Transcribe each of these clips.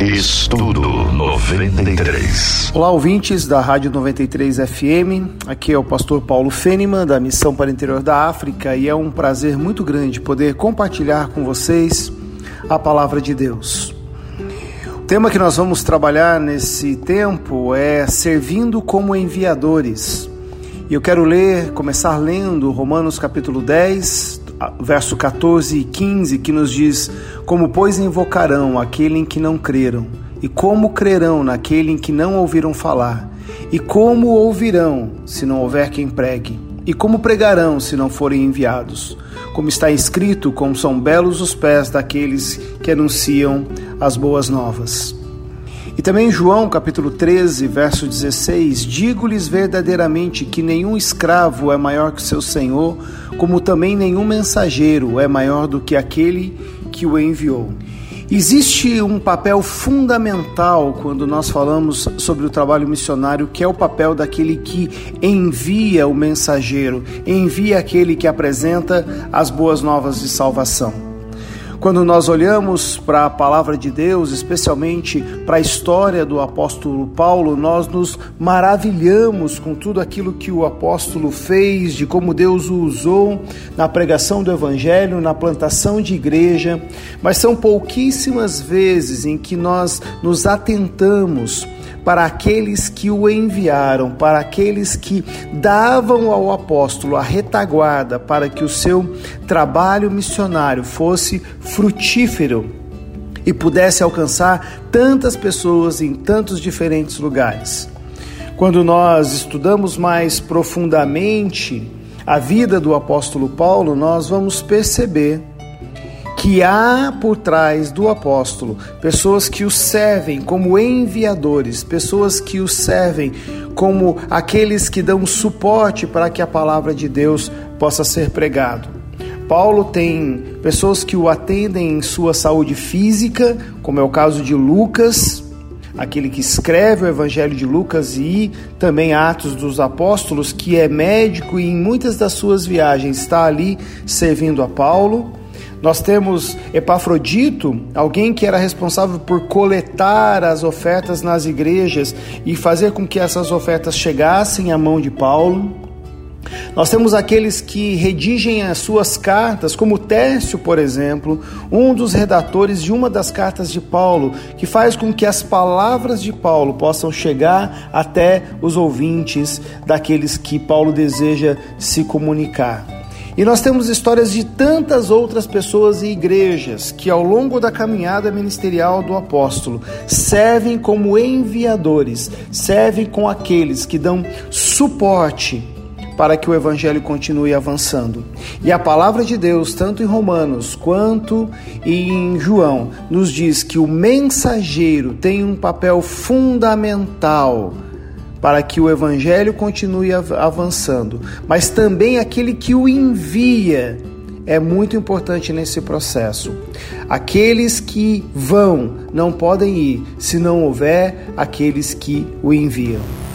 Estudo 93. Olá, ouvintes da Rádio 93 FM. Aqui é o pastor Paulo Fêneman, da Missão para o Interior da África, e é um prazer muito grande poder compartilhar com vocês a palavra de Deus. O tema que nós vamos trabalhar nesse tempo é servindo como enviadores. E eu quero ler, começar lendo Romanos capítulo 10, verso 14 e 15, que nos diz: Como, pois, invocarão aquele em que não creram? E como crerão naquele em que não ouviram falar? E como ouvirão se não houver quem pregue? E como pregarão se não forem enviados? Como está escrito, como são belos os pés daqueles que anunciam as boas novas. E também João capítulo 13, verso 16: Digo-lhes verdadeiramente que nenhum escravo é maior que seu senhor, como também nenhum mensageiro é maior do que aquele que o enviou. Existe um papel fundamental quando nós falamos sobre o trabalho missionário, que é o papel daquele que envia o mensageiro, envia aquele que apresenta as boas novas de salvação. Quando nós olhamos para a palavra de Deus, especialmente para a história do apóstolo Paulo, nós nos maravilhamos com tudo aquilo que o apóstolo fez, de como Deus o usou na pregação do evangelho, na plantação de igreja, mas são pouquíssimas vezes em que nós nos atentamos para aqueles que o enviaram, para aqueles que davam ao apóstolo a retaguarda para que o seu trabalho missionário fosse frutífero e pudesse alcançar tantas pessoas em tantos diferentes lugares. Quando nós estudamos mais profundamente a vida do apóstolo Paulo, nós vamos perceber que há por trás do apóstolo pessoas que o servem como enviadores, pessoas que o servem como aqueles que dão suporte para que a palavra de Deus possa ser pregado. Paulo tem pessoas que o atendem em sua saúde física, como é o caso de Lucas, aquele que escreve o Evangelho de Lucas e também Atos dos Apóstolos, que é médico e em muitas das suas viagens está ali servindo a Paulo. Nós temos Epafrodito, alguém que era responsável por coletar as ofertas nas igrejas e fazer com que essas ofertas chegassem à mão de Paulo. Nós temos aqueles que redigem as suas cartas, como Tércio, por exemplo, um dos redatores de uma das cartas de Paulo, que faz com que as palavras de Paulo possam chegar até os ouvintes daqueles que Paulo deseja se comunicar. E nós temos histórias de tantas outras pessoas e igrejas que, ao longo da caminhada ministerial do apóstolo, servem como enviadores, servem com aqueles que dão suporte para que o evangelho continue avançando. E a palavra de Deus, tanto em Romanos quanto em João, nos diz que o mensageiro tem um papel fundamental para que o evangelho continue avançando, mas também aquele que o envia é muito importante nesse processo. Aqueles que vão não podem ir se não houver aqueles que o enviam.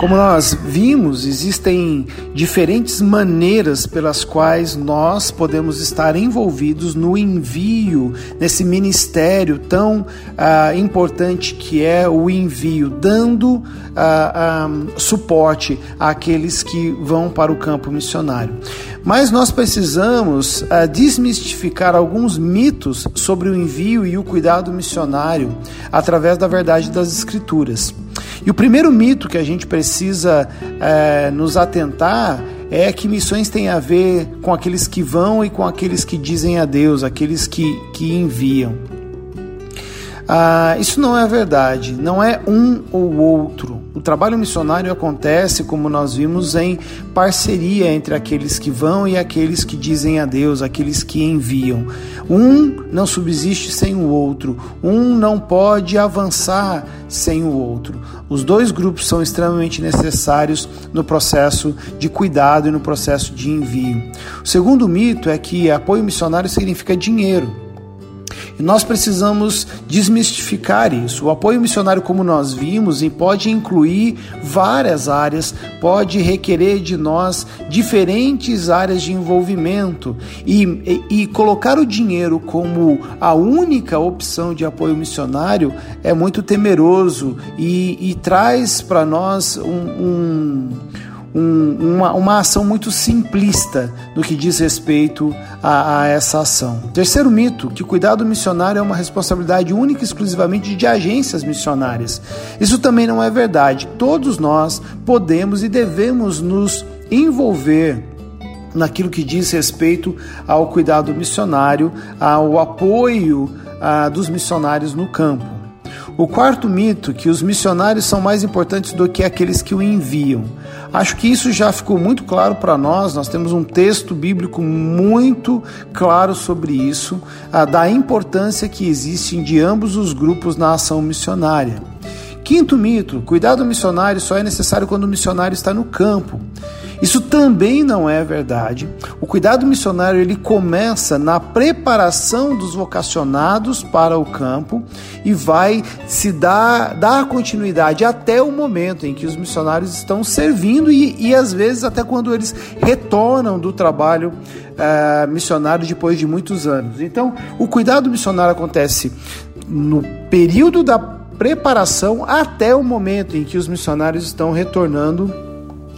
Como nós vimos, existem diferentes maneiras pelas quais nós podemos estar envolvidos no envio, nesse ministério tão ah, importante que é o envio, dando ah, ah, suporte àqueles que vão para o campo missionário. Mas nós precisamos ah, desmistificar alguns mitos sobre o envio e o cuidado missionário através da verdade das Escrituras. E o primeiro mito que a gente precisa é, nos atentar é que missões têm a ver com aqueles que vão e com aqueles que dizem a Deus, aqueles que, que enviam. Ah, isso não é verdade, não é um ou outro. O trabalho missionário acontece, como nós vimos, em parceria entre aqueles que vão e aqueles que dizem a Deus, aqueles que enviam. Um não subsiste sem o outro, um não pode avançar sem o outro. Os dois grupos são extremamente necessários no processo de cuidado e no processo de envio. O segundo mito é que apoio missionário significa dinheiro. E nós precisamos desmistificar isso. O apoio missionário, como nós vimos, pode incluir várias áreas, pode requerer de nós diferentes áreas de envolvimento e, e, e colocar o dinheiro como a única opção de apoio missionário é muito temeroso e, e traz para nós um, um um, uma, uma ação muito simplista no que diz respeito a, a, essa ação. Terceiro mito, que cuidado missionário é uma responsabilidade única e exclusivamente de agências missionárias. Isso também não é verdade. Todos nós podemos e devemos nos envolver naquilo que diz respeito ao cuidado missionário, ao apoio ah, dos missionários no campo. O quarto mito, que os missionários são mais importantes do que aqueles que o enviam. Acho que isso já ficou muito claro para nós. Nós temos um texto bíblico muito claro sobre isso, da importância que existe de ambos os grupos na ação missionária. Quinto mito: cuidado missionário só é necessário quando o missionário está no campo. Isso também não é verdade. O cuidado missionário ele começa na preparação dos vocacionados para o campo e vai se dar, dar continuidade até o momento em que os missionários estão servindo e, e às vezes até quando eles retornam do trabalho uh, missionário depois de muitos anos. Então, o cuidado missionário acontece no período da preparação até o momento em que os missionários estão retornando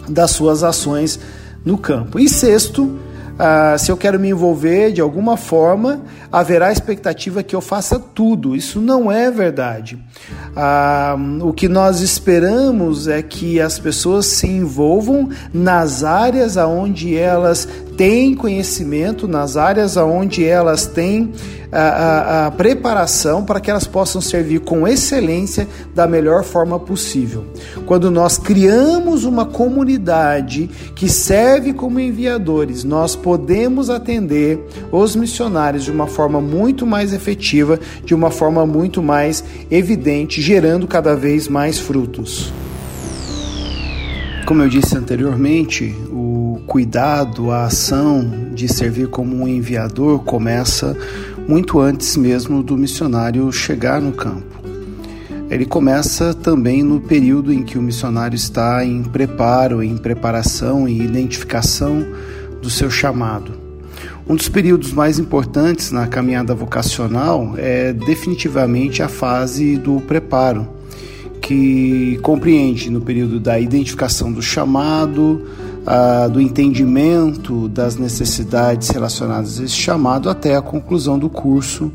das suas ações no campo. E sexto, ah, se eu quero me envolver de alguma forma, haverá expectativa que eu faça tudo. Isso não é verdade. Ah, o que nós esperamos é que as pessoas se envolvam nas áreas aonde elas têm conhecimento, nas áreas aonde elas têm a, a, a, preparação para que elas possam servir com excelência da melhor forma possível. Quando nós criamos uma comunidade que serve como enviadores, nós podemos atender os missionários de uma forma muito mais efetiva, de uma forma muito mais evidente, gerando cada vez mais frutos. Como eu disse anteriormente, o cuidado, a ação de servir como um enviador começa muito antes mesmo do missionário chegar no campo. Ele começa também no período em que o missionário está em preparo, em preparação e identificação do seu chamado. Um dos períodos mais importantes na caminhada vocacional é definitivamente a fase do preparo, que compreende no período da identificação do chamado, ah, do entendimento das necessidades relacionadas a esse chamado até a conclusão do curso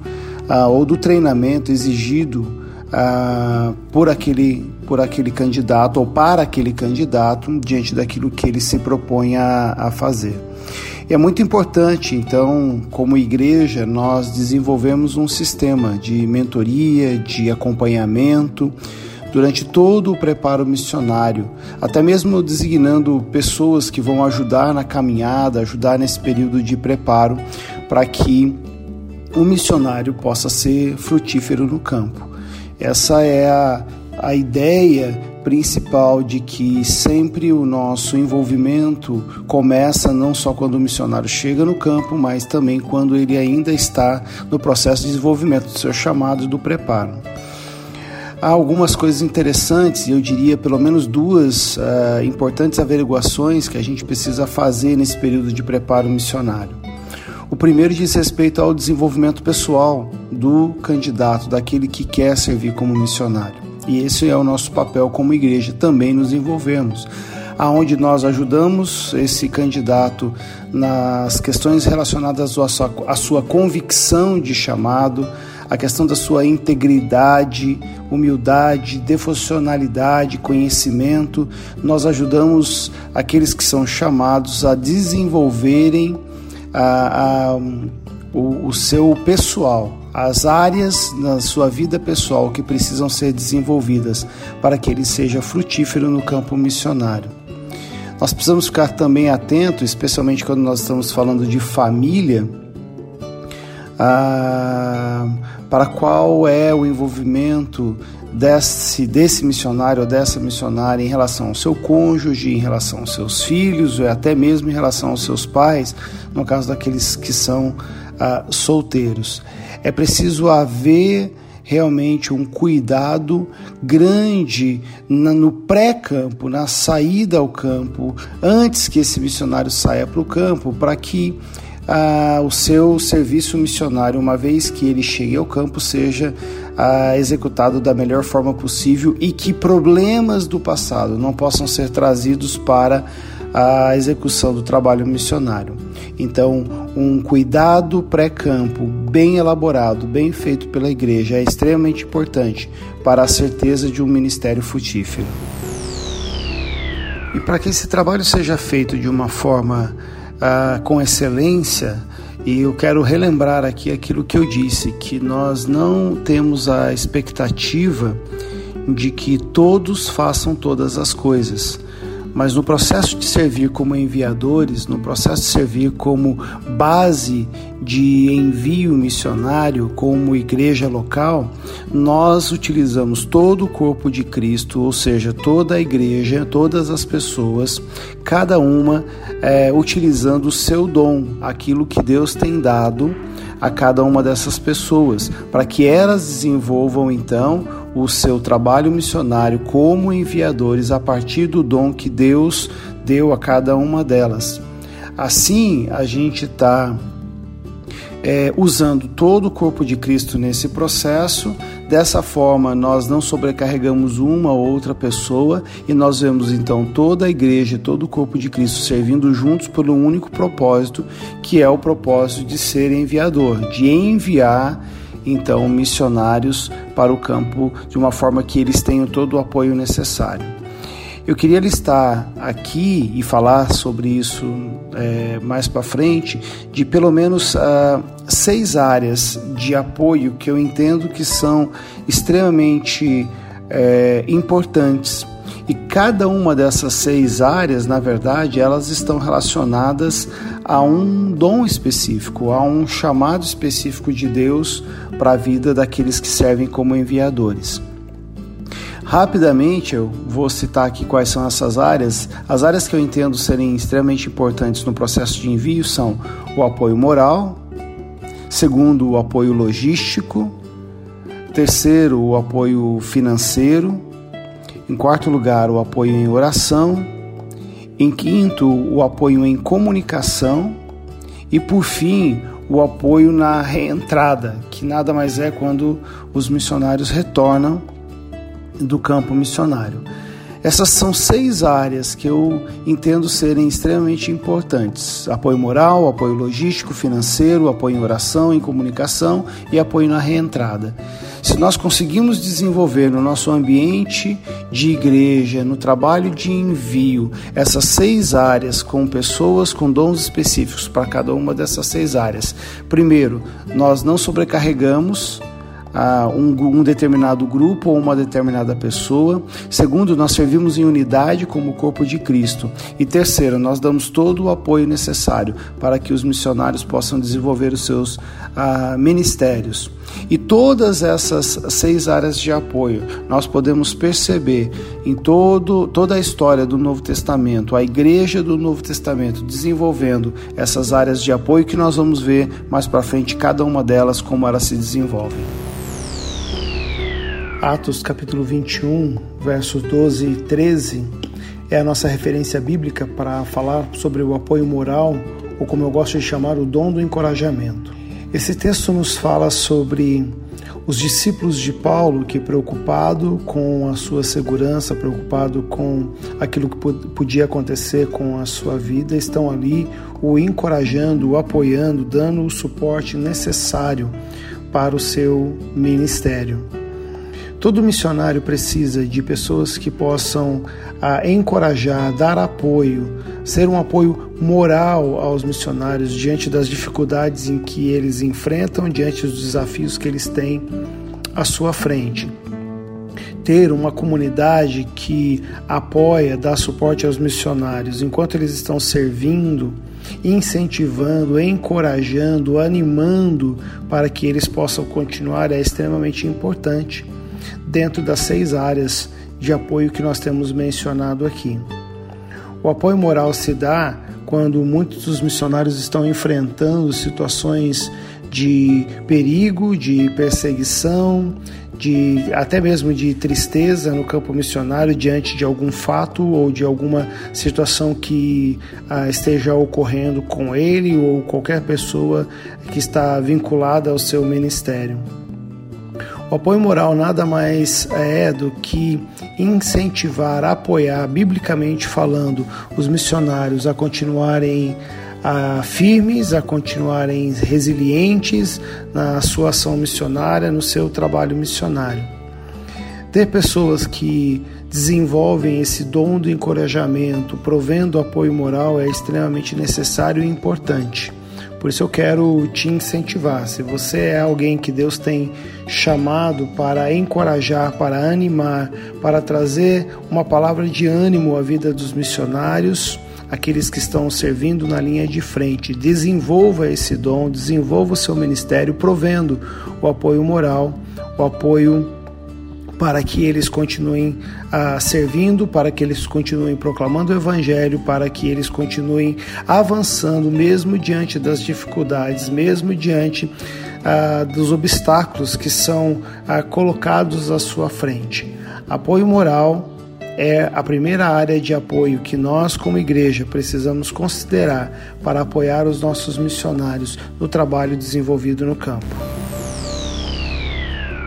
ah, ou do treinamento exigido ah, por, aquele, por aquele candidato ou para aquele candidato diante daquilo que ele se propõe a, a fazer. E é muito importante, então, como igreja, nós desenvolvemos um sistema de mentoria, de acompanhamento, durante todo o preparo missionário, até mesmo designando pessoas que vão ajudar na caminhada, ajudar nesse período de preparo, para que o missionário possa ser frutífero no campo. Essa é a, a ideia principal de que sempre o nosso envolvimento começa não só quando o missionário chega no campo, mas também quando ele ainda está no processo de desenvolvimento do seu chamado e do preparo há algumas coisas interessantes, eu diria pelo menos duas uh, importantes averiguações que a gente precisa fazer nesse período de preparo missionário. O primeiro diz respeito ao desenvolvimento pessoal do candidato, daquele que quer servir como missionário. E esse é o nosso papel como igreja, também nos envolvemos aonde nós ajudamos esse candidato nas questões relacionadas à sua, à sua convicção de chamado, a questão da sua integridade, humildade, devocionalidade, conhecimento. Nós ajudamos aqueles que são chamados a desenvolverem a, a, o, o seu pessoal, as áreas na sua vida pessoal que precisam ser desenvolvidas para que ele seja frutífero no campo missionário. Nós precisamos ficar também atentos, especialmente quando nós estamos falando de família, a, para qual é o envolvimento desse, desse missionário ou dessa missionária em relação ao seu cônjuge, em relação aos seus filhos, ou até mesmo em relação aos seus pais, no caso daqueles que são ah, solteiros. É preciso haver realmente um cuidado grande no pré-campo, na saída ao campo, antes que esse missionário saia para o campo, para que ah, o seu serviço missionário, uma vez que ele chegue ao campo, seja ah, executado da melhor forma possível e que problemas do passado não possam ser trazidos para a execução do trabalho missionário. Então, um cuidado pré-campo bem elaborado, bem feito pela igreja é extremamente importante para a certeza de um ministério frutífero. E para que esse trabalho seja feito de uma forma ah, com excelência, e eu quero relembrar aqui aquilo que eu disse, que nós não temos a expectativa de que todos façam todas as coisas mas no processo de servir como enviadores, no processo de servir como base de envio missionário, como igreja local, nós utilizamos todo o corpo de Cristo, ou seja, toda a igreja, todas as pessoas, cada uma é, utilizando o seu dom, aquilo que Deus tem dado a cada uma dessas pessoas, para que elas desenvolvam então o seu trabalho missionário como enviadores a partir do dom que Deus deu a cada uma delas. Assim, a gente está é, usando todo o corpo de Cristo nesse processo. Dessa forma, nós não sobrecarregamos uma ou outra pessoa e nós vemos então toda a igreja, todo o corpo de Cristo servindo juntos por um único propósito, que é o propósito de ser enviador, de enviar então missionários para o campo de uma forma que eles tenham todo o apoio necessário. Eu queria listar aqui e falar sobre isso é, mais para frente, de pelo menos uh, seis áreas de apoio que eu entendo que são extremamente é, importantes e cada uma dessas seis áreas, na verdade, elas estão relacionadas a um dom específico, a um chamado específico de Deus para a vida daqueles que servem como enviadores. Rapidamente eu vou citar aqui quais são essas áreas. As áreas que eu entendo serem extremamente importantes no processo de envio são o apoio moral, segundo, o apoio logístico, terceiro, o apoio financeiro, em quarto lugar, o apoio em oração. Em quinto, o apoio em comunicação. E por fim, o apoio na reentrada, que nada mais é quando os missionários retornam do campo missionário. Essas são seis áreas que eu entendo serem extremamente importantes: apoio moral, apoio logístico, financeiro, apoio em oração, em comunicação e apoio na reentrada. Se nós conseguimos desenvolver no nosso ambiente de igreja, no trabalho de envio, essas seis áreas com pessoas com dons específicos para cada uma dessas seis áreas, primeiro, nós não sobrecarregamos um, um, determinado grupo ou uma determinada pessoa. Segundo, nós servimos em unidade como corpo de Cristo. E terceiro, nós damos todo o apoio necessário para que os missionários possam desenvolver os seus ah, ministérios. E todas essas seis áreas de apoio nós podemos perceber em todo, toda a história do Novo Testamento, a igreja do Novo Testamento desenvolvendo essas áreas de apoio que nós vamos ver mais para frente cada uma delas como elas se desenvolvem. Atos capítulo 21, versos 12 e 13 é a nossa referência bíblica para falar sobre o apoio moral, ou como eu gosto de chamar, o dom do encorajamento. Esse texto nos fala sobre os discípulos de Paulo que, preocupado com a sua segurança, preocupado com aquilo que podia acontecer com a sua vida, estão ali o encorajando, o apoiando, dando o suporte necessário para o seu ministério. Todo missionário precisa de pessoas que possam ah, encorajar, dar apoio, ser um apoio moral aos missionários diante das dificuldades em que eles enfrentam, diante dos desafios que eles têm à sua frente. Ter uma comunidade que apoia, dá suporte aos missionários enquanto eles estão servindo, incentivando, encorajando, animando para que eles possam continuar é extremamente importante dentro das seis áreas de apoio que nós temos mencionado aqui. O apoio moral se dá quando muitos dos missionários estão enfrentando situações de perigo, de perseguição, de até mesmo de tristeza no campo missionário diante de algum fato ou de alguma situação que ah, esteja ocorrendo com ele ou qualquer pessoa que está vinculada ao seu ministério. O apoio moral nada mais é do que incentivar, apoiar, biblicamente falando, os missionários a continuarem a firmes, a continuarem resilientes na sua ação missionária, no seu trabalho missionário. Ter pessoas que desenvolvem esse dom do encorajamento, provendo apoio moral, é extremamente necessário e importante. Por isso eu quero te incentivar. Se você é alguém que Deus tem chamado para encorajar, para animar, para trazer uma palavra de ânimo à vida dos missionários, aqueles que estão servindo na linha de frente. Desenvolva esse dom, desenvolva o seu ministério, provendo o apoio moral, o apoio para que eles continuem ah, servindo, para que eles continuem proclamando o Evangelho, para que eles continuem avançando, mesmo diante das dificuldades, mesmo diante ah, dos obstáculos que são ah, colocados à sua frente. Apoio moral é a primeira área de apoio que nós, como igreja, precisamos considerar para apoiar os nossos missionários no trabalho desenvolvido no campo.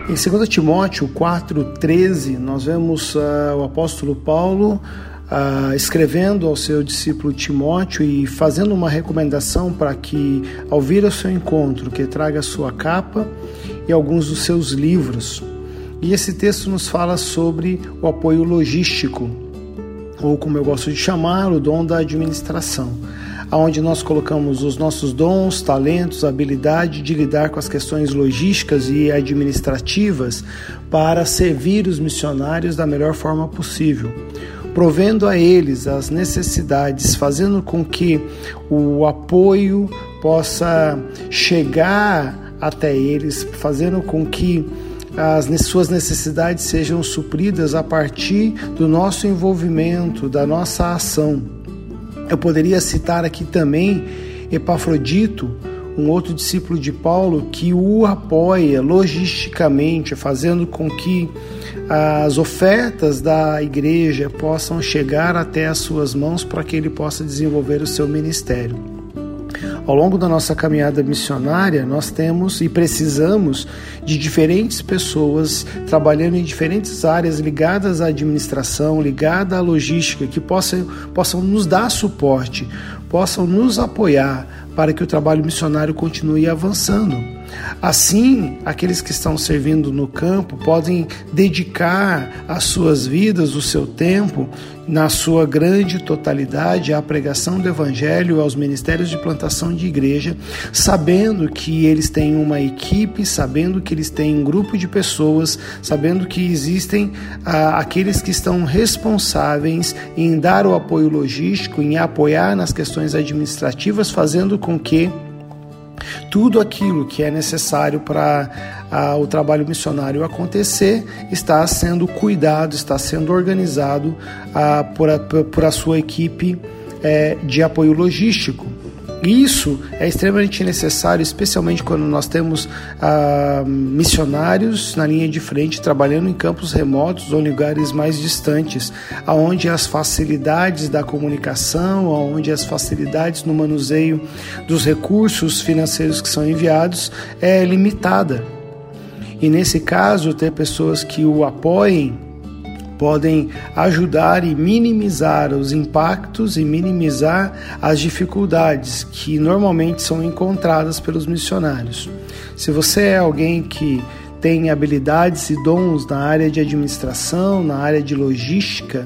Em 2 Timóteo 4,13, nós vemos uh, o apóstolo Paulo uh, escrevendo ao seu discípulo Timóteo e fazendo uma recomendação para que, ao vir ao seu encontro, que traga a sua capa e alguns dos seus livros. E esse texto nos fala sobre o apoio logístico, ou como eu gosto de chamar, o dom da administração, aonde nós colocamos os nossos dons, talentos, habilidade de lidar com as questões logísticas e administrativas para servir os missionários da melhor forma possível provendo a eles as necessidades, fazendo com que o apoio possa chegar até eles, fazendo com que as suas necessidades sejam supridas a partir do nosso envolvimento, da nossa ação. Eu poderia citar aqui também Epafrodito, um outro discípulo de Paulo que o apoia logisticamente, fazendo com que as ofertas da igreja possam chegar até as suas mãos para que ele possa desenvolver o seu ministério. Ao longo da nossa caminhada missionária, nós temos e precisamos de diferentes pessoas trabalhando em diferentes áreas ligadas à administração, ligada à logística, que possam, possam nos dar suporte, possam nos apoiar para que o trabalho missionário continue avançando. Assim, aqueles que estão servindo no campo podem dedicar as suas vidas, o seu tempo, na sua grande totalidade, à pregação do Evangelho, aos ministérios de plantação de igreja, sabendo que eles têm uma equipe, sabendo que eles têm um grupo de pessoas, sabendo que existem ah, aqueles que estão responsáveis em dar o apoio logístico, em apoiar nas questões administrativas, fazendo com que tudo aquilo que é necessário para o trabalho missionário acontecer está sendo cuidado, está sendo organizado a, por, a, por a sua equipe é, de apoio logístico. Isso é extremamente necessário, especialmente quando nós temos ah, missionários na linha de frente trabalhando em campos remotos ou lugares mais distantes, aonde as facilidades da comunicação, aonde as facilidades no manuseio dos recursos financeiros que são enviados é limitada. E nesse caso, ter pessoas que o apoiem podem ajudar e minimizar os impactos e minimizar as dificuldades que normalmente são encontradas pelos missionários. Se você é alguém que tem habilidades e dons na área de administração, na área de logística,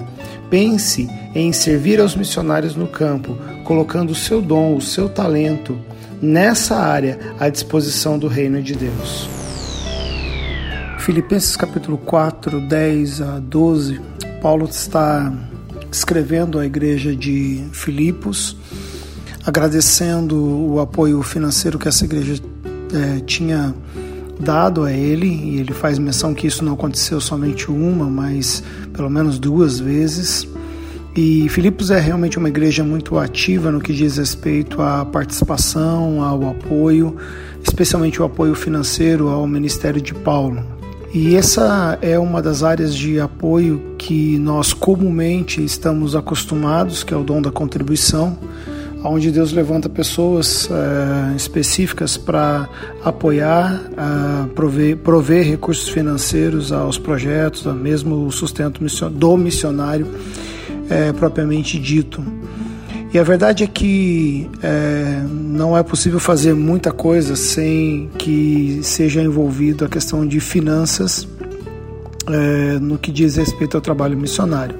pense em servir aos missionários no campo, colocando o seu dom, o seu talento nessa área à disposição do reino de Deus. Filipenses capítulo 4, 10 a 12, Paulo está escrevendo à igreja de Filipos, agradecendo o apoio financeiro que essa igreja é, tinha dado a ele, e ele faz menção que isso não aconteceu somente uma, mas pelo menos duas vezes. E Filipos é realmente uma igreja muito ativa no que diz respeito à participação, ao apoio, especialmente o apoio financeiro ao ministério de Paulo. E essa é uma das áreas de apoio que nós comumente estamos acostumados, que é o dom da contribuição, onde Deus levanta pessoas é, específicas para apoiar, é, prover, prover recursos financeiros aos projetos, mesmo o sustento do missionário é, propriamente dito. E a verdade é que é, não é possível fazer muita coisa sem que seja envolvido a questão de finanças é, no que diz respeito ao trabalho missionário.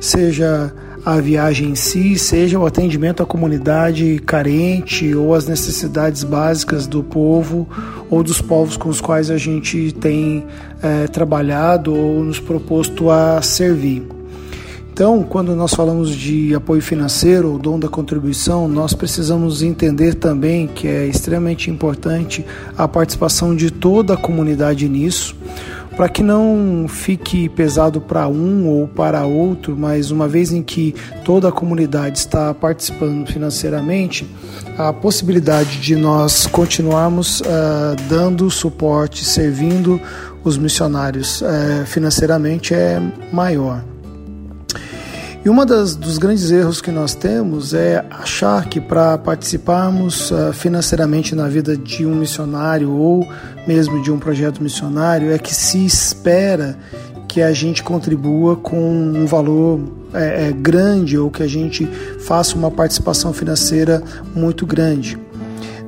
Seja a viagem em si, seja o atendimento à comunidade carente ou as necessidades básicas do povo ou dos povos com os quais a gente tem é, trabalhado ou nos proposto a servir. Então, quando nós falamos de apoio financeiro ou dom da contribuição, nós precisamos entender também que é extremamente importante a participação de toda a comunidade nisso, para que não fique pesado para um ou para outro, mas uma vez em que toda a comunidade está participando financeiramente, a possibilidade de nós continuarmos uh, dando suporte, servindo os missionários uh, financeiramente é maior. E uma das, dos grandes erros que nós temos é achar que para participarmos uh, financeiramente na vida de um missionário ou mesmo de um projeto missionário é que se espera que a gente contribua com um valor é, grande ou que a gente faça uma participação financeira muito grande.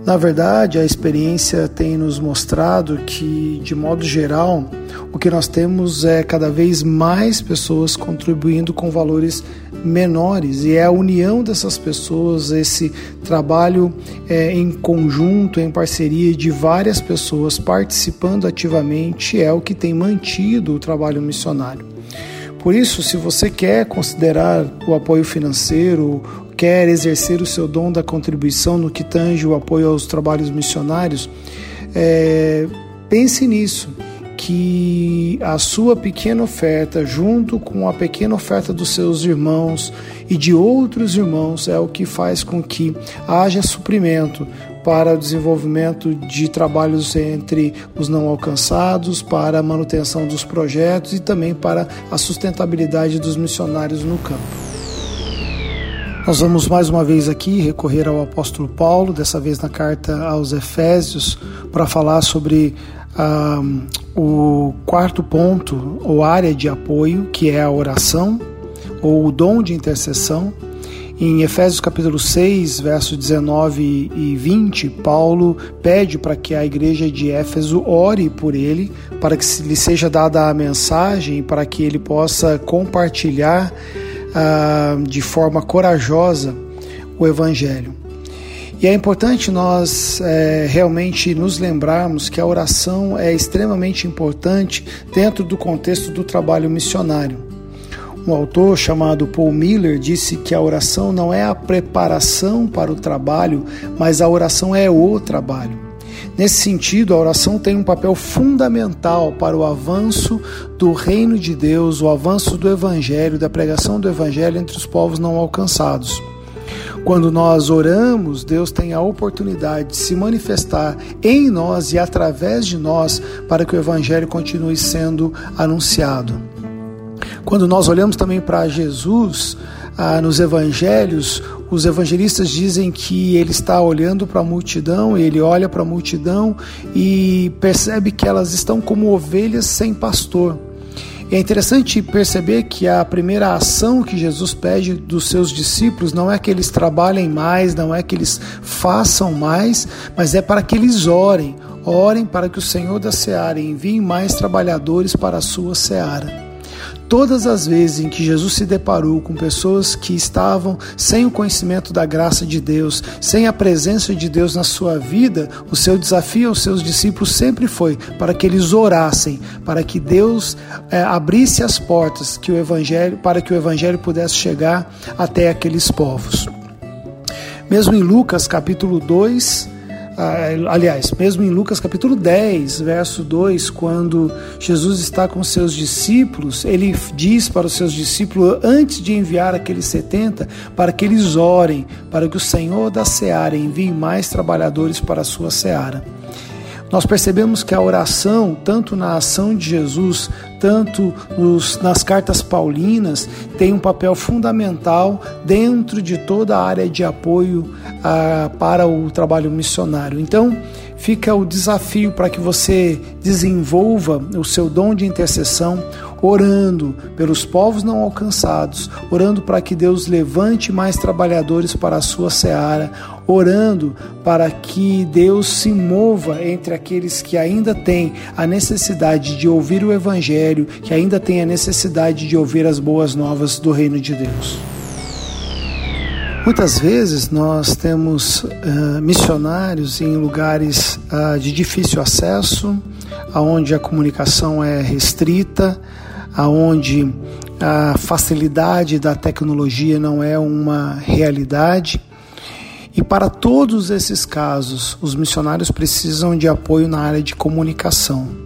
Na verdade, a experiência tem nos mostrado que, de modo geral, o que nós temos é cada vez mais pessoas contribuindo com valores menores e é a união dessas pessoas, esse trabalho é, em conjunto, em parceria de várias pessoas participando ativamente é o que tem mantido o trabalho missionário. Por isso, se você quer considerar o apoio financeiro, quer exercer o seu dom da contribuição no que tange o apoio aos trabalhos missionários, é, pense nisso, que a sua pequena oferta, junto com a pequena oferta dos seus irmãos e de outros irmãos, é o que faz com que haja suprimento para o desenvolvimento de trabalhos entre os não alcançados, para a manutenção dos projetos e também para a sustentabilidade dos missionários no campo. Nós vamos mais uma vez aqui recorrer ao apóstolo Paulo, dessa vez na carta aos Efésios, para falar sobre ah, o quarto ponto, ou área de apoio, que é a oração, ou o dom de intercessão. Em Efésios capítulo 6, versos 19 e 20, Paulo pede para que a igreja de Éfeso ore por ele, para que lhe seja dada a mensagem, para que ele possa compartilhar ah, de forma corajosa o Evangelho. E é importante nós é, realmente nos lembrarmos que a oração é extremamente importante dentro do contexto do trabalho missionário. Um autor chamado Paul Miller disse que a oração não é a preparação para o trabalho, mas a oração é o trabalho. Nesse sentido, a oração tem um papel fundamental para o avanço do reino de Deus, o avanço do evangelho, da pregação do evangelho entre os povos não alcançados. Quando nós oramos, Deus tem a oportunidade de se manifestar em nós e através de nós para que o evangelho continue sendo anunciado. Quando nós olhamos também para Jesus, ah, nos evangelhos, os evangelistas dizem que ele está olhando para a multidão, ele olha para a multidão e percebe que elas estão como ovelhas sem pastor. É interessante perceber que a primeira ação que Jesus pede dos seus discípulos não é que eles trabalhem mais, não é que eles façam mais, mas é para que eles orem. Orem para que o Senhor da seara envie mais trabalhadores para a sua seara. Todas as vezes em que Jesus se deparou com pessoas que estavam sem o conhecimento da graça de Deus, sem a presença de Deus na sua vida, o seu desafio aos seus discípulos sempre foi para que eles orassem, para que Deus é, abrisse as portas que o evangelho, para que o evangelho pudesse chegar até aqueles povos. Mesmo em Lucas capítulo 2, aliás, mesmo em Lucas capítulo 10, verso 2, quando Jesus está com seus discípulos, ele diz para os seus discípulos, antes de enviar aqueles 70, para que eles orem, para que o Senhor da seara envie mais trabalhadores para a sua seara. Nós percebemos que a oração, tanto na ação de Jesus, tanto nos, nas cartas paulinas, tem um papel fundamental dentro de toda a área de apoio ah, para o trabalho missionário. Então, fica o desafio para que você desenvolva o seu dom de intercessão, orando pelos povos não alcançados, orando para que Deus levante mais trabalhadores para a sua seara, orando para que Deus se mova entre aqueles que ainda têm a necessidade de ouvir o Evangelho, que ainda têm a necessidade de ouvir as boas novas do Reino de Deus. Muitas vezes nós temos uh, missionários em lugares uh, de difícil acesso, aonde a comunicação é restrita, aonde a facilidade da tecnologia não é uma realidade. E para todos esses casos, os missionários precisam de apoio na área de comunicação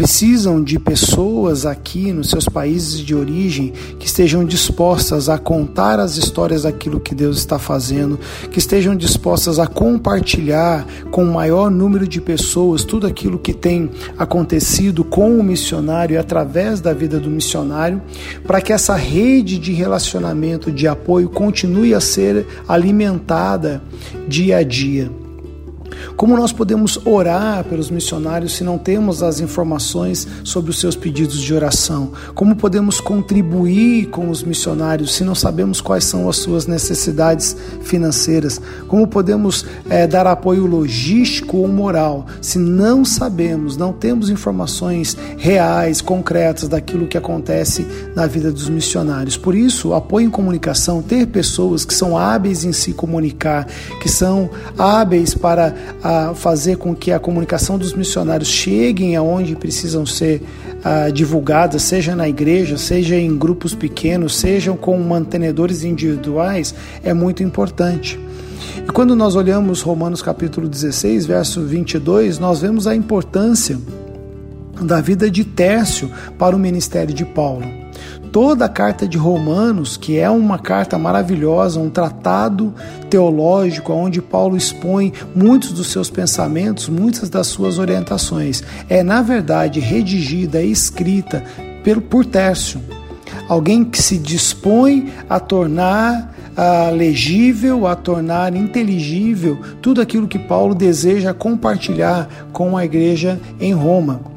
precisam de pessoas aqui nos seus países de origem que estejam dispostas a contar as histórias daquilo que Deus está fazendo, que estejam dispostas a compartilhar com o maior número de pessoas tudo aquilo que tem acontecido com o missionário e através da vida do missionário, para que essa rede de relacionamento, de apoio continue a ser alimentada dia a dia. Como nós podemos orar pelos missionários se não temos as informações sobre os seus pedidos de oração? Como podemos contribuir com os missionários se não sabemos quais são as suas necessidades financeiras? Como podemos é, dar apoio logístico ou moral se não sabemos, não temos informações reais, concretas daquilo que acontece na vida dos missionários? Por isso, apoio em comunicação, ter pessoas que são hábeis em se comunicar, que são hábeis para a fazer com que a comunicação dos missionários cheguem aonde precisam ser uh, divulgadas, seja na igreja, seja em grupos pequenos, sejam com mantenedores individuais, é muito importante. E quando nós olhamos Romanos capítulo 16, verso 22, nós vemos a importância da vida de Tércio para o ministério de Paulo toda a carta de Romanos, que é uma carta maravilhosa, um tratado teológico onde Paulo expõe muitos dos seus pensamentos, muitas das suas orientações, é na verdade redigida e escrita por Tércio, alguém que se dispõe a tornar a legível, a tornar inteligível tudo aquilo que Paulo deseja compartilhar com a igreja em Roma.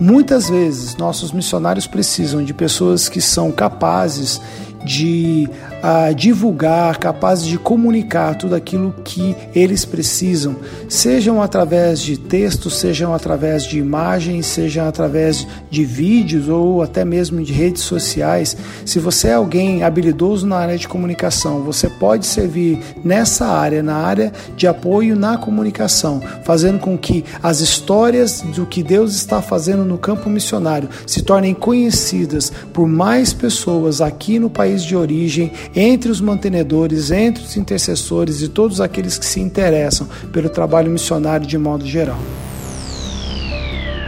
Muitas vezes nossos missionários precisam de pessoas que são capazes de uh, divulgar, capazes de comunicar tudo aquilo que eles precisam, sejam através de textos, sejam através de imagens, sejam através de vídeos ou até mesmo de redes sociais. Se você é alguém habilidoso na área de comunicação, você pode servir nessa área, na área de apoio na comunicação, fazendo com que as histórias do que Deus está fazendo no campo missionário se tornem conhecidas por mais pessoas aqui no país de origem, entre os mantenedores, entre os intercessores e todos aqueles que se interessam pelo trabalho missionário de modo geral.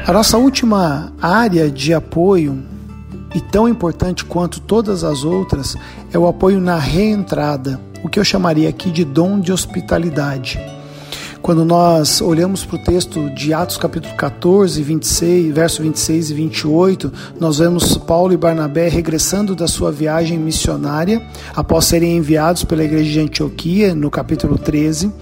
A nossa última área de apoio, e tão importante quanto todas as outras, é o apoio na reentrada, o que eu chamaria aqui de dom de hospitalidade. Quando nós olhamos para o texto de Atos capítulo 14, 26, verso 26 e 28, nós vemos Paulo e Barnabé regressando da sua viagem missionária após serem enviados pela igreja de Antioquia, no capítulo 13.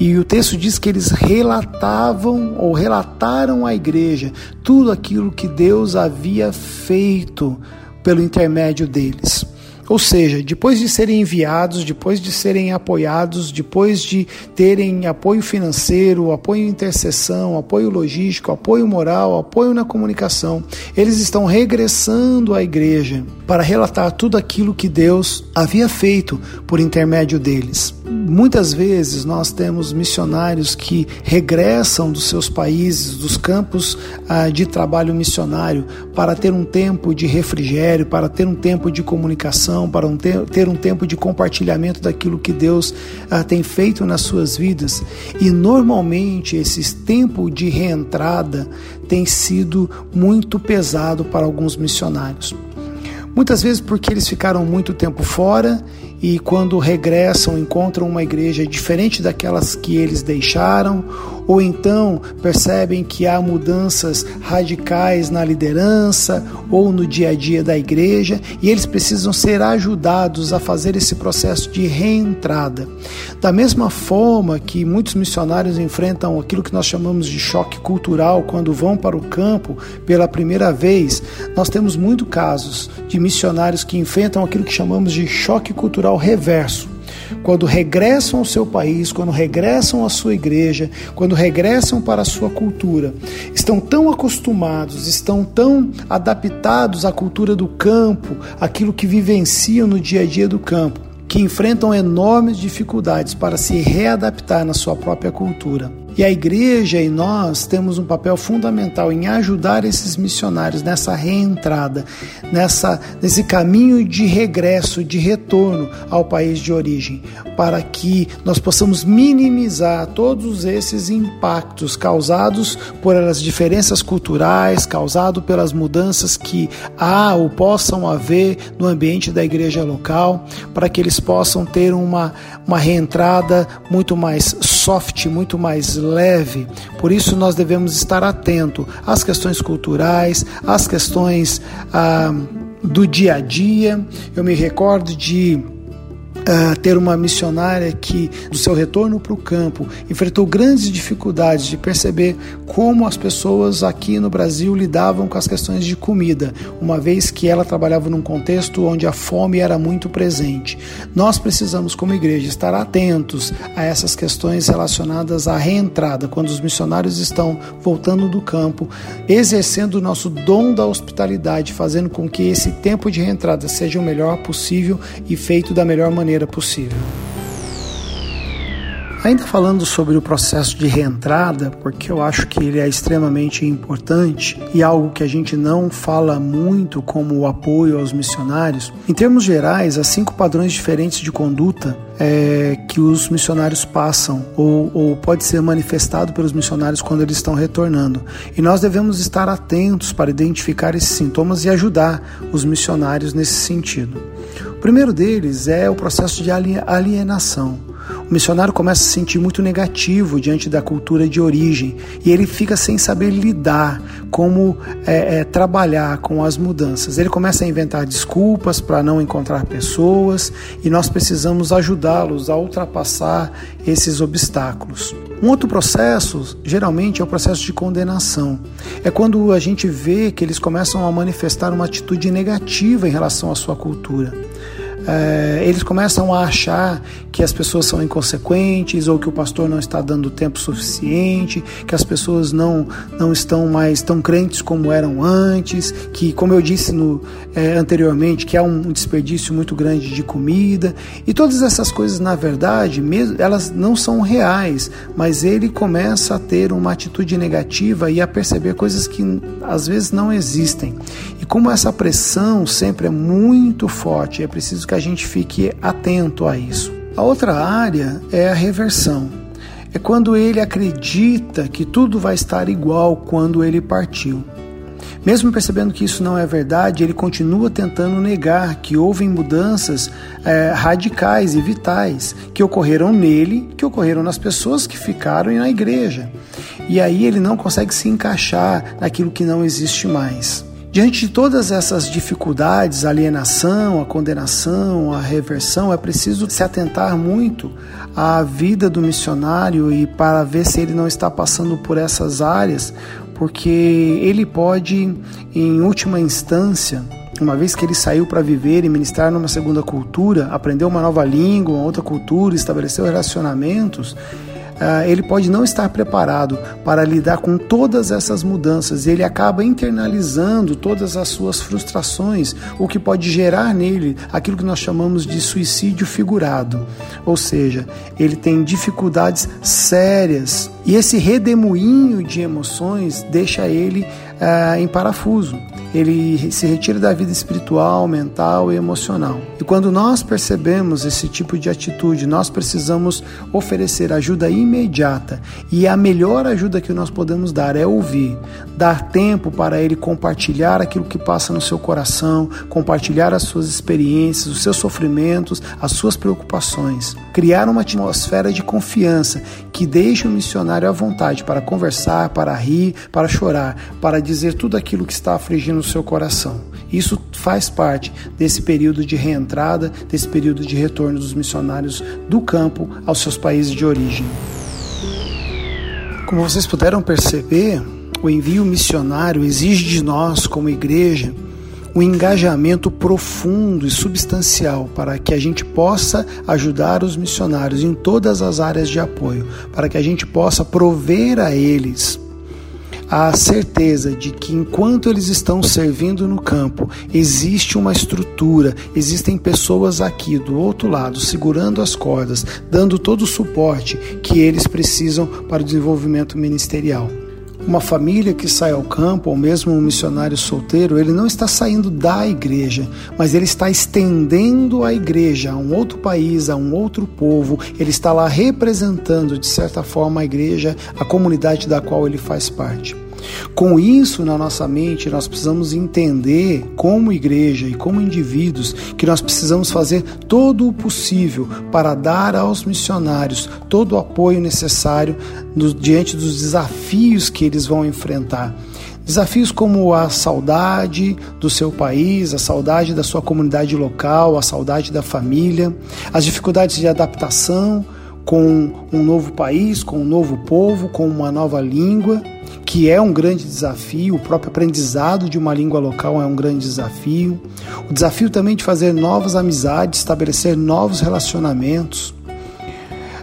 E o texto diz que eles relatavam ou relataram à igreja tudo aquilo que Deus havia feito pelo intermédio deles. Ou seja, depois de serem enviados, depois de serem apoiados, depois de terem apoio financeiro, apoio em intercessão, apoio logístico, apoio moral, apoio na comunicação, eles estão regressando à igreja para relatar tudo aquilo que Deus havia feito por intermédio deles. Muitas vezes nós temos missionários que regressam dos seus países, dos campos ah, de trabalho missionário, para ter um tempo de refrigério, para ter um tempo de comunicação, para ter, um tempo de compartilhamento daquilo que Deus ah, tem feito nas suas vidas. E normalmente esse tempo de reentrada tem sido muito pesado para alguns missionários. Muitas vezes porque eles ficaram muito tempo fora e quando regressam encontram uma igreja diferente daquelas que eles deixaram, ou então percebem que há mudanças radicais na liderança ou no dia a dia da igreja e eles precisam ser ajudados a fazer esse processo de reentrada. Da mesma forma que muitos missionários enfrentam aquilo que nós chamamos de choque cultural quando vão para o campo pela primeira vez, nós temos muitos casos de missionários que enfrentam aquilo que chamamos de choque cultural reverso quando regressam ao seu país, quando regressam à sua igreja, quando regressam para a sua cultura, estão tão acostumados, estão tão adaptados à cultura do campo, aquilo que vivenciam no dia a dia do campo, que enfrentam enormes dificuldades para se readaptar na sua própria cultura. E a igreja e nós temos um papel fundamental em ajudar esses missionários nessa reentrada, nessa, nesse caminho de regresso, de retorno ao país de origem, para que nós possamos minimizar todos esses impactos causados por as diferenças culturais, causados pelas mudanças que há ou possam haver no ambiente da igreja local, para que eles possam ter uma, uma reentrada muito mais soft, muito mais leve. Por isso nós devemos estar atento às questões culturais, às questões ah, do dia a dia. Eu me recordo de uh, ter uma missionária que, do seu retorno para o campo, enfrentou grandes dificuldades de perceber como as pessoas aqui no Brasil lidavam com as questões de comida, uma vez que ela trabalhava num contexto onde a fome era muito presente. Nós precisamos, como igreja, estar atentos a essas questões relacionadas à reentrada, quando os missionários estão voltando do campo, exercendo o nosso dom da hospitalidade, fazendo com que esse tempo de reentrada seja o melhor possível e feito da melhor maneira maneira possível. Ainda falando sobre o processo de reentrada, porque eu acho que ele é extremamente importante e algo que a gente não fala muito como o apoio aos missionários, em termos gerais, há cinco padrões diferentes de conduta é, que os missionários passam ou, ou pode ser manifestado pelos missionários quando eles estão retornando. E nós devemos estar atentos para identificar esses sintomas e ajudar os missionários nesse sentido. O primeiro deles é o processo de alienação. O missionário começa a se sentir muito negativo diante da cultura de origem e ele fica sem saber lidar, como é, é, trabalhar com as mudanças. Ele começa a inventar desculpas para não encontrar pessoas e nós precisamos ajudá-los a ultrapassar esses obstáculos. Um outro processo, geralmente, é o processo de condenação. É quando a gente vê que eles começam a manifestar uma atitude negativa em relação à sua cultura é, eles começam a achar que as pessoas são inconsequentes ou que o pastor não está dando tempo suficiente, que as pessoas não, não estão mais tão crentes como eram antes, que, como eu disse no, é, anteriormente, que há um desperdício muito grande de comida. E todas essas coisas, na verdade, mesmo, elas não são reais, mas ele começa a ter uma atitude negativa e a perceber coisas que às vezes não existem. E como essa pressão sempre é muito forte, é preciso que a gente fique atento a isso. A outra área é a reversão. É quando ele acredita que tudo vai estar igual quando ele partiu. Mesmo percebendo que isso não é verdade, ele continua tentando negar que houve mudanças é, radicais e vitais que ocorreram nele, que ocorreram nas pessoas que ficaram e na igreja. E aí ele não consegue se encaixar naquilo que não existe mais. Diante de todas essas dificuldades, a alienação, a condenação, a reversão, é preciso se atentar muito à vida do missionário e para ver se ele não está passando por essas áreas, porque ele pode, em última instância, uma vez que ele saiu para viver e ministrar numa segunda cultura, aprender uma nova língua, uma outra cultura, estabeleceu relacionamentos, ele pode não estar preparado para lidar com todas essas mudanças. Ele acaba internalizando todas as suas frustrações, o que pode gerar nele aquilo que nós chamamos de suicídio figurado. Ou seja, ele tem dificuldades sérias e esse redemoinho de emoções deixa ele ah, em parafuso ele se retira da vida espiritual, mental e emocional. E quando nós percebemos esse tipo de atitude, nós precisamos oferecer ajuda imediata. E a melhor ajuda que nós podemos dar é ouvir, dar tempo para ele compartilhar aquilo que passa no seu coração, compartilhar as suas experiências, os seus sofrimentos, as suas preocupações. Criar uma atmosfera de confiança que deixe o missionário à vontade para conversar, para rir, para chorar, para dizer tudo aquilo que está afligindo no seu coração. Isso faz parte desse período de reentrada, desse período de retorno dos missionários do campo aos seus países de origem. Como vocês puderam perceber, o envio missionário exige de nós, como igreja, um engajamento profundo e substancial para que a gente possa ajudar os missionários em todas as áreas de apoio, para que a gente possa prover a eles a certeza de que enquanto eles estão servindo no campo, existe uma estrutura, existem pessoas aqui do outro lado segurando as cordas, dando todo o suporte que eles precisam para o desenvolvimento ministerial. Uma família que sai ao campo, ou mesmo um missionário solteiro, ele não está saindo da igreja, mas ele está estendendo a igreja a um outro país, a um outro povo. Ele está lá representando, de certa forma, a igreja, a comunidade da qual ele faz parte. Com isso na nossa mente, nós precisamos entender, como igreja e como indivíduos, que nós precisamos fazer todo o possível para dar aos missionários todo o apoio necessário no, diante dos desafios que eles vão enfrentar. Desafios como a saudade do seu país, a saudade da sua comunidade local, a saudade da família, as dificuldades de adaptação com um novo país, com um novo povo, com uma nova língua que é um grande desafio, o próprio aprendizado de uma língua local é um grande desafio. O desafio também de fazer novas amizades, estabelecer novos relacionamentos.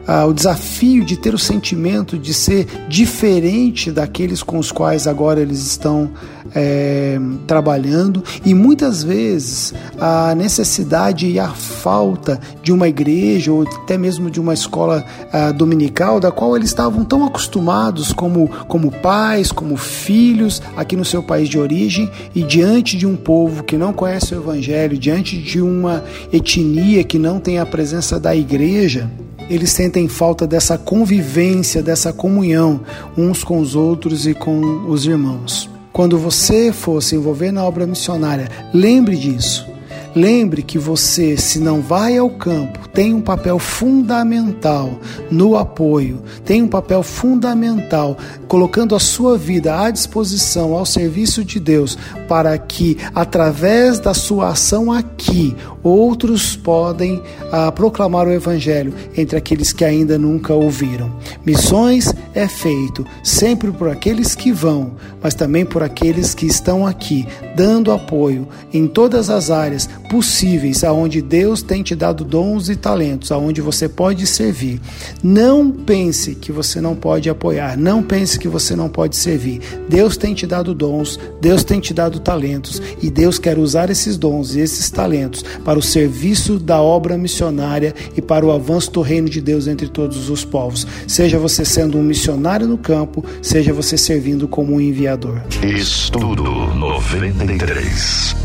Ah, o desafio de ter o sentimento de ser diferente daqueles com os quais agora eles estão é, trabalhando e muitas vezes a necessidade e a falta de uma igreja ou até mesmo de uma escola ah, dominical da qual eles estavam tão acostumados como, como pais, como filhos aqui no seu país de origem e diante de um povo que não conhece o evangelho, diante de uma etnia que não tem a presença da igreja, eles sentem falta dessa convivência, dessa comunhão uns com os outros e com os irmãos. Quando você for se envolver na obra missionária, lembre disso. Lembre que você, se não vai ao campo, tem um papel fundamental no apoio, tem um papel fundamental colocando a sua vida à disposição, ao serviço de Deus, para que, através da sua ação aqui, outros podem ah, proclamar o Evangelho entre aqueles que ainda nunca ouviram. Missões é feito sempre por aqueles que vão, mas também por aqueles que estão aqui, dando apoio em todas as áreas possíveis aonde Deus tem te dado dons e talentos, aonde você pode servir. Não pense que você não pode apoiar, não pense que você não pode servir. Deus tem te dado dons, Deus tem te dado talentos e Deus quer usar esses dons e esses talentos para o serviço da obra missionária e para o avanço do reino de Deus entre todos os povos. Seja você sendo um missionário no campo, seja você servindo como um enviador. Estudo 93.